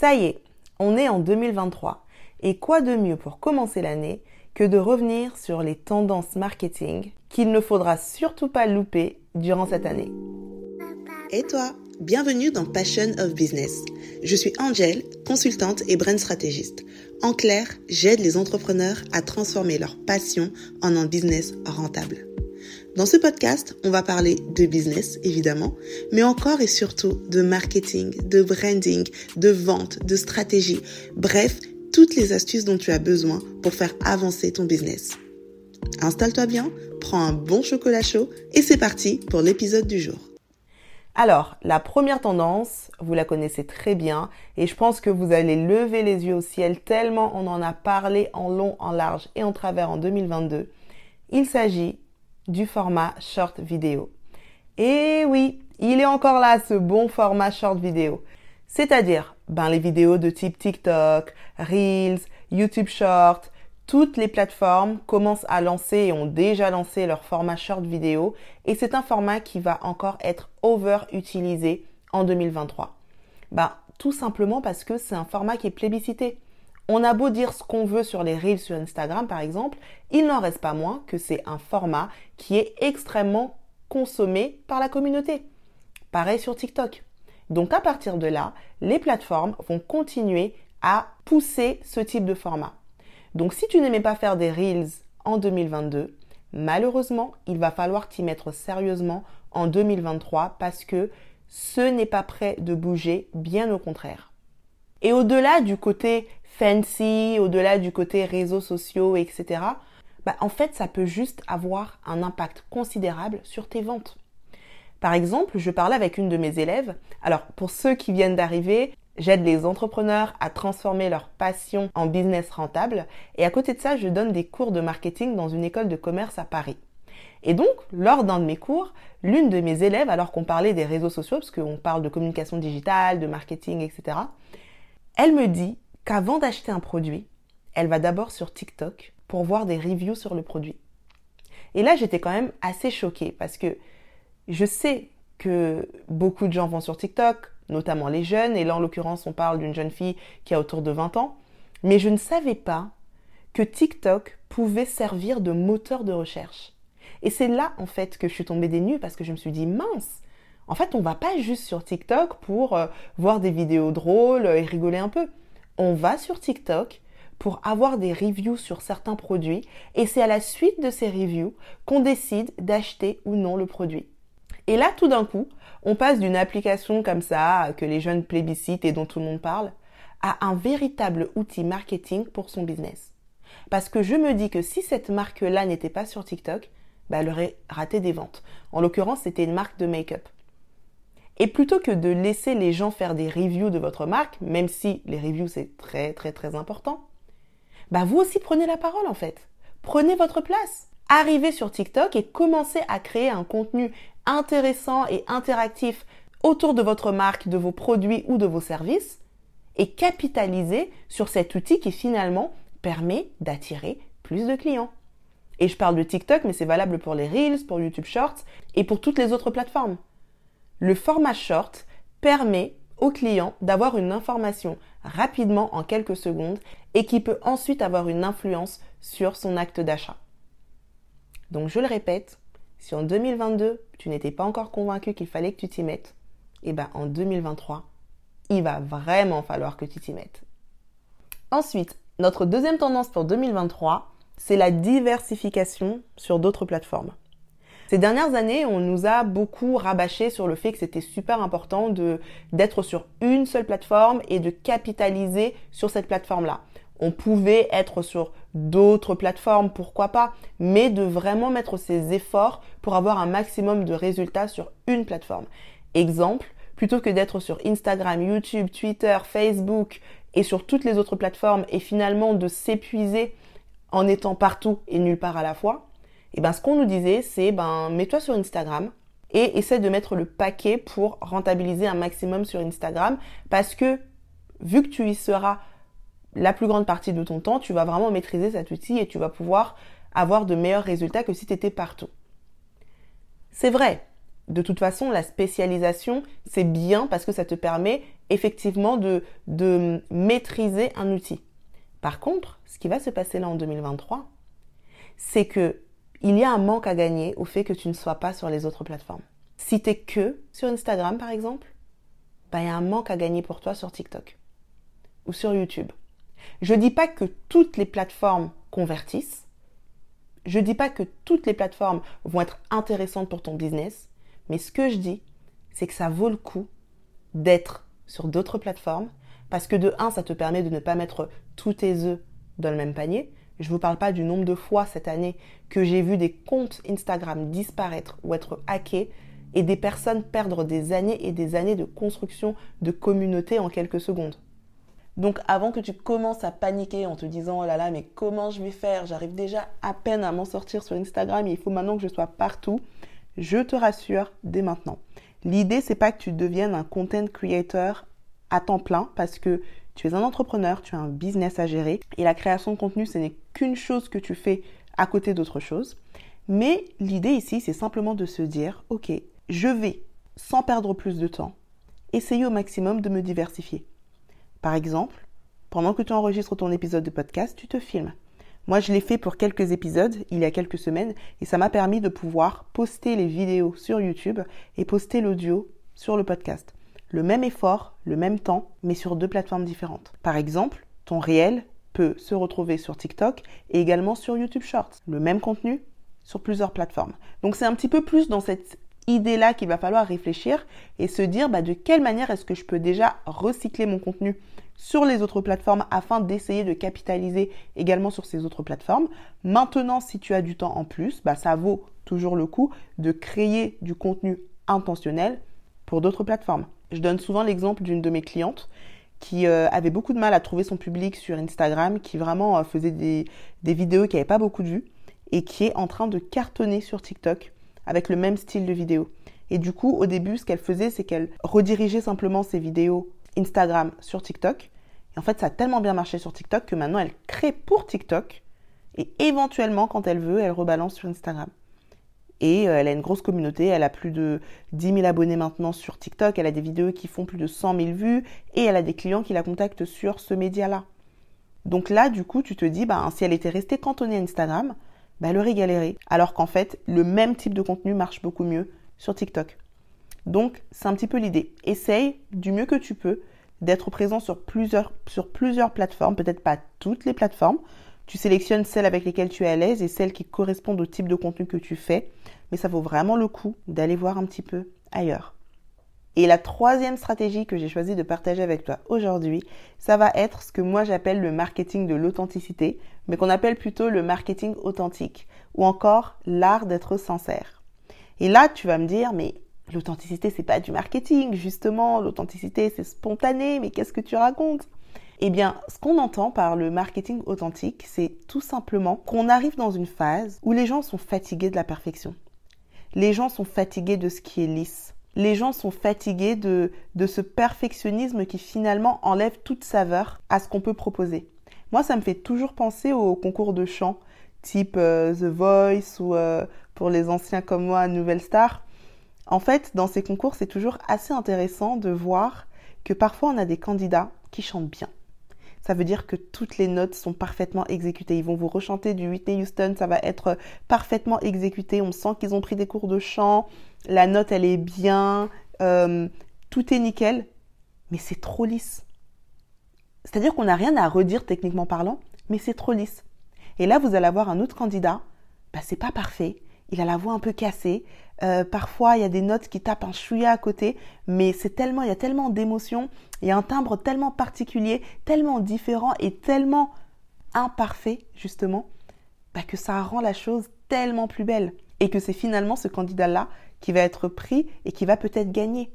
Ça y est, on est en 2023. Et quoi de mieux pour commencer l'année que de revenir sur les tendances marketing qu'il ne faudra surtout pas louper durant cette année. Et toi, bienvenue dans Passion of Business. Je suis Angel, consultante et brand stratégiste. En clair, j'aide les entrepreneurs à transformer leur passion en un business rentable. Dans ce podcast, on va parler de business, évidemment, mais encore et surtout de marketing, de branding, de vente, de stratégie, bref, toutes les astuces dont tu as besoin pour faire avancer ton business. Installe-toi bien, prends un bon chocolat chaud et c'est parti pour l'épisode du jour. Alors, la première tendance, vous la connaissez très bien et je pense que vous allez lever les yeux au ciel tellement on en a parlé en long, en large et en travers en 2022. Il s'agit du format short vidéo. Et oui, il est encore là ce bon format short vidéo. C'est-à-dire, ben, les vidéos de type TikTok, Reels, YouTube Short, toutes les plateformes commencent à lancer et ont déjà lancé leur format short vidéo et c'est un format qui va encore être over utilisé en 2023. Ben, tout simplement parce que c'est un format qui est plébiscité. On a beau dire ce qu'on veut sur les reels sur Instagram par exemple, il n'en reste pas moins que c'est un format qui est extrêmement consommé par la communauté. Pareil sur TikTok. Donc à partir de là, les plateformes vont continuer à pousser ce type de format. Donc si tu n'aimais pas faire des reels en 2022, malheureusement, il va falloir t'y mettre sérieusement en 2023 parce que ce n'est pas prêt de bouger, bien au contraire. Et au-delà du côté fancy, au-delà du côté réseaux sociaux, etc., bah, en fait, ça peut juste avoir un impact considérable sur tes ventes. Par exemple, je parlais avec une de mes élèves. Alors, pour ceux qui viennent d'arriver, j'aide les entrepreneurs à transformer leur passion en business rentable. Et à côté de ça, je donne des cours de marketing dans une école de commerce à Paris. Et donc, lors d'un de mes cours, l'une de mes élèves, alors qu'on parlait des réseaux sociaux, parce qu'on parle de communication digitale, de marketing, etc., elle me dit qu'avant d'acheter un produit, elle va d'abord sur TikTok pour voir des reviews sur le produit. Et là, j'étais quand même assez choquée parce que je sais que beaucoup de gens vont sur TikTok, notamment les jeunes, et là en l'occurrence on parle d'une jeune fille qui a autour de 20 ans, mais je ne savais pas que TikTok pouvait servir de moteur de recherche. Et c'est là en fait que je suis tombée des nues parce que je me suis dit mince, en fait on va pas juste sur TikTok pour euh, voir des vidéos drôles et rigoler un peu on va sur TikTok pour avoir des reviews sur certains produits et c'est à la suite de ces reviews qu'on décide d'acheter ou non le produit. Et là, tout d'un coup, on passe d'une application comme ça, que les jeunes plébiscitent et dont tout le monde parle, à un véritable outil marketing pour son business. Parce que je me dis que si cette marque-là n'était pas sur TikTok, bah, elle aurait raté des ventes. En l'occurrence, c'était une marque de make-up. Et plutôt que de laisser les gens faire des reviews de votre marque, même si les reviews c'est très très très important, bah vous aussi prenez la parole en fait. Prenez votre place. Arrivez sur TikTok et commencez à créer un contenu intéressant et interactif autour de votre marque, de vos produits ou de vos services et capitalisez sur cet outil qui finalement permet d'attirer plus de clients. Et je parle de TikTok, mais c'est valable pour les Reels, pour YouTube Shorts et pour toutes les autres plateformes. Le format short permet au client d'avoir une information rapidement en quelques secondes et qui peut ensuite avoir une influence sur son acte d'achat. Donc je le répète, si en 2022 tu n'étais pas encore convaincu qu'il fallait que tu t'y mettes, eh ben en 2023, il va vraiment falloir que tu t'y mettes. Ensuite, notre deuxième tendance pour 2023, c'est la diversification sur d'autres plateformes. Ces dernières années, on nous a beaucoup rabâché sur le fait que c'était super important d'être sur une seule plateforme et de capitaliser sur cette plateforme-là. On pouvait être sur d'autres plateformes, pourquoi pas, mais de vraiment mettre ses efforts pour avoir un maximum de résultats sur une plateforme. Exemple, plutôt que d'être sur Instagram, YouTube, Twitter, Facebook et sur toutes les autres plateformes et finalement de s'épuiser en étant partout et nulle part à la fois, et ben ce qu'on nous disait, c'est ben mets-toi sur Instagram et essaie de mettre le paquet pour rentabiliser un maximum sur Instagram parce que vu que tu y seras la plus grande partie de ton temps, tu vas vraiment maîtriser cet outil et tu vas pouvoir avoir de meilleurs résultats que si tu étais partout. C'est vrai, De toute façon, la spécialisation, c'est bien parce que ça te permet effectivement de, de maîtriser un outil. Par contre, ce qui va se passer là en 2023, c'est que il y a un manque à gagner au fait que tu ne sois pas sur les autres plateformes. Si tu que sur Instagram, par exemple, bah, il y a un manque à gagner pour toi sur TikTok ou sur YouTube. Je dis pas que toutes les plateformes convertissent. Je dis pas que toutes les plateformes vont être intéressantes pour ton business. Mais ce que je dis, c'est que ça vaut le coup d'être sur d'autres plateformes parce que de un, ça te permet de ne pas mettre tous tes œufs dans le même panier. Je ne vous parle pas du nombre de fois cette année que j'ai vu des comptes Instagram disparaître ou être hackés et des personnes perdre des années et des années de construction de communauté en quelques secondes. Donc avant que tu commences à paniquer en te disant oh là là mais comment je vais faire? J'arrive déjà à peine à m'en sortir sur Instagram, il faut maintenant que je sois partout. Je te rassure dès maintenant. L'idée c'est pas que tu deviennes un content creator à temps plein parce que tu es un entrepreneur, tu as un business à gérer et la création de contenu ce n'est qu'une chose que tu fais à côté d'autre chose. Mais l'idée ici c'est simplement de se dire OK, je vais sans perdre plus de temps essayer au maximum de me diversifier. Par exemple, pendant que tu enregistres ton épisode de podcast, tu te filmes. Moi, je l'ai fait pour quelques épisodes, il y a quelques semaines, et ça m'a permis de pouvoir poster les vidéos sur YouTube et poster l'audio sur le podcast. Le même effort, le même temps, mais sur deux plateformes différentes. Par exemple, ton réel peut se retrouver sur TikTok et également sur YouTube Shorts. Le même contenu sur plusieurs plateformes. Donc c'est un petit peu plus dans cette idée-là qu'il va falloir réfléchir et se dire bah, de quelle manière est-ce que je peux déjà recycler mon contenu sur les autres plateformes afin d'essayer de capitaliser également sur ces autres plateformes. Maintenant, si tu as du temps en plus, bah, ça vaut toujours le coup de créer du contenu intentionnel pour d'autres plateformes. Je donne souvent l'exemple d'une de mes clientes qui euh, avait beaucoup de mal à trouver son public sur Instagram, qui vraiment euh, faisait des, vidéos qui n'avaient pas beaucoup de vues et qui est en train de cartonner sur TikTok avec le même style de vidéo. Et du coup, au début, ce qu'elle faisait, c'est qu'elle redirigeait simplement ses vidéos Instagram sur TikTok. Et en fait, ça a tellement bien marché sur TikTok que maintenant, elle crée pour TikTok. Et éventuellement, quand elle veut, elle rebalance sur Instagram. Et euh, elle a une grosse communauté, elle a plus de 10 000 abonnés maintenant sur TikTok, elle a des vidéos qui font plus de 100 000 vues, et elle a des clients qui la contactent sur ce média-là. Donc là, du coup, tu te dis, bah, si elle était restée cantonnée à Instagram, bah, elle aurait galéré. Alors qu'en fait, le même type de contenu marche beaucoup mieux sur TikTok. Donc, c'est un petit peu l'idée. Essaye du mieux que tu peux d'être présent sur plusieurs, sur plusieurs plateformes, peut-être pas toutes les plateformes. Tu sélectionnes celles avec lesquelles tu es à l'aise et celles qui correspondent au type de contenu que tu fais. Mais ça vaut vraiment le coup d'aller voir un petit peu ailleurs. Et la troisième stratégie que j'ai choisi de partager avec toi aujourd'hui, ça va être ce que moi j'appelle le marketing de l'authenticité, mais qu'on appelle plutôt le marketing authentique, ou encore l'art d'être sincère. Et là, tu vas me dire, mais l'authenticité, c'est pas du marketing, justement, l'authenticité, c'est spontané, mais qu'est-ce que tu racontes? Eh bien, ce qu'on entend par le marketing authentique, c'est tout simplement qu'on arrive dans une phase où les gens sont fatigués de la perfection. Les gens sont fatigués de ce qui est lisse les gens sont fatigués de, ce perfectionnisme qui finalement enlève toute saveur à ce qu'on peut proposer. Moi, ça me fait toujours penser aux concours de chant, type euh, The Voice ou euh, pour les anciens comme moi, Nouvelle Star. En fait, dans ces concours, c'est toujours assez intéressant de voir que parfois on a des candidats qui chantent bien ça veut dire que toutes les notes sont parfaitement exécutées. Ils vont vous rechanter du Whitney Houston, ça va être parfaitement exécuté. On sent qu'ils ont pris des cours de chant, la note elle est bien, euh, tout est nickel, mais c'est trop lisse. C'est-à-dire qu'on n'a rien à redire techniquement parlant, mais c'est trop lisse. Et là, vous allez avoir un autre candidat, bah, c'est pas parfait, il a la voix un peu cassée, euh, parfois, il y a des notes qui tapent un chouïa à côté, mais c'est tellement, il y a tellement d'émotions, il y a un timbre tellement particulier, tellement différent et tellement imparfait, justement, bah, que ça rend la chose tellement plus belle. Et que c'est finalement ce candidat-là qui va être pris et qui va peut-être gagner.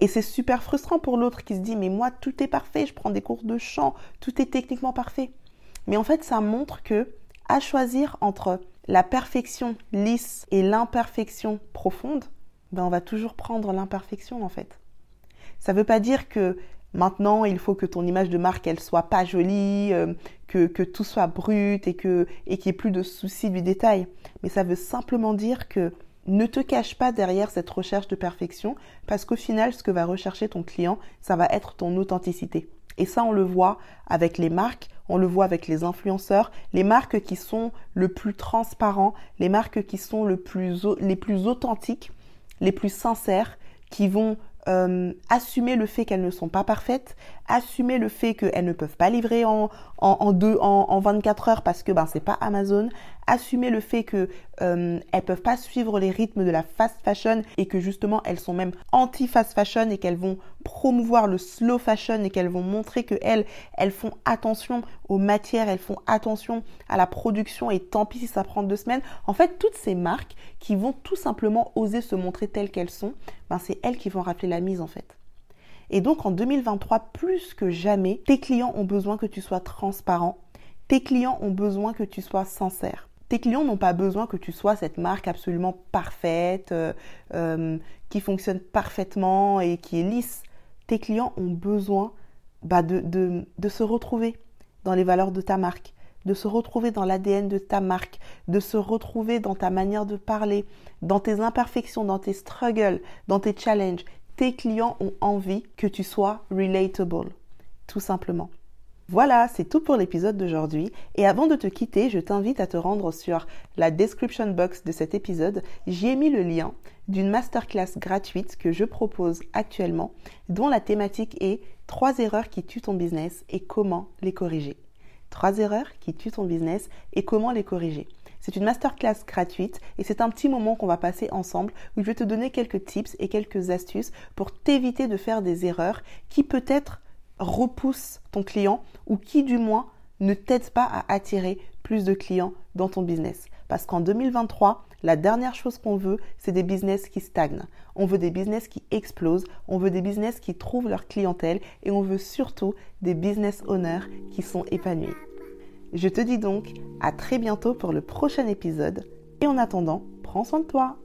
Et c'est super frustrant pour l'autre qui se dit, mais moi, tout est parfait, je prends des cours de chant, tout est techniquement parfait. Mais en fait, ça montre que, à choisir entre la perfection lisse et l'imperfection profonde, ben on va toujours prendre l'imperfection en fait. Ça ne veut pas dire que maintenant il faut que ton image de marque elle soit pas jolie, euh, que, que, tout soit brut et que et qu'il n'y ait plus de soucis du détail. Mais ça veut simplement dire que ne te cache pas derrière cette recherche de perfection parce qu'au final, ce que va rechercher ton client, ça va être ton authenticité. Et ça, on le voit avec les marques, on le voit avec les influenceurs, les marques qui sont le plus transparents, les marques qui sont les plus authentiques, les plus sincères, qui vont euh, assumer le fait qu'elles ne sont pas parfaites, assumer le fait qu'elles ne peuvent pas livrer en, en 24 heures parce que ben c'est pas Amazon, assumer le fait que euh, elles peuvent pas suivre les rythmes de la fast fashion et que justement elles sont même anti fast fashion et qu'elles vont promouvoir le slow fashion et qu'elles vont montrer que elles elles font attention aux matières, elles font attention à la production et tant pis si ça prend deux semaines. En fait, toutes ces marques qui vont tout simplement oser se montrer telles qu'elles sont, ben c'est elles qui vont rappeler la mise en fait. Et donc en 2023, plus que jamais, tes clients ont besoin que tu sois transparent. Tes clients ont besoin que tu sois sincère. Tes clients n'ont pas besoin que tu sois cette marque absolument parfaite, euh, euh, qui fonctionne parfaitement et qui est lisse. Tes clients ont besoin bah, de, se retrouver dans les valeurs de ta marque, de se retrouver dans l'ADN de ta marque, de se retrouver dans ta manière de parler, dans tes imperfections, dans tes struggles, dans tes challenges tes clients ont envie que tu sois relatable, tout simplement. Voilà, c'est tout pour l'épisode d'aujourd'hui. Et avant de te quitter, je t'invite à te rendre sur la description box de cet épisode. J'y ai mis le lien d'une masterclass gratuite que je propose actuellement, dont la thématique est trois erreurs qui tuent ton business et comment les corriger. Trois erreurs qui tuent ton business et comment les corriger. C'est une masterclass gratuite et c'est un petit moment qu'on va passer ensemble où je vais te donner quelques tips et quelques astuces pour t'éviter de faire des erreurs qui peut-être repoussent ton client ou qui du moins ne t'aident pas à attirer plus de clients dans ton business. Parce qu'en 2023, la dernière chose qu'on veut, c'est des business qui stagnent. On veut des business qui explosent, on veut des business qui trouvent leur clientèle et on veut surtout des business owners qui sont épanouis. Je te dis donc à très bientôt pour le prochain épisode et en attendant, prends soin de toi.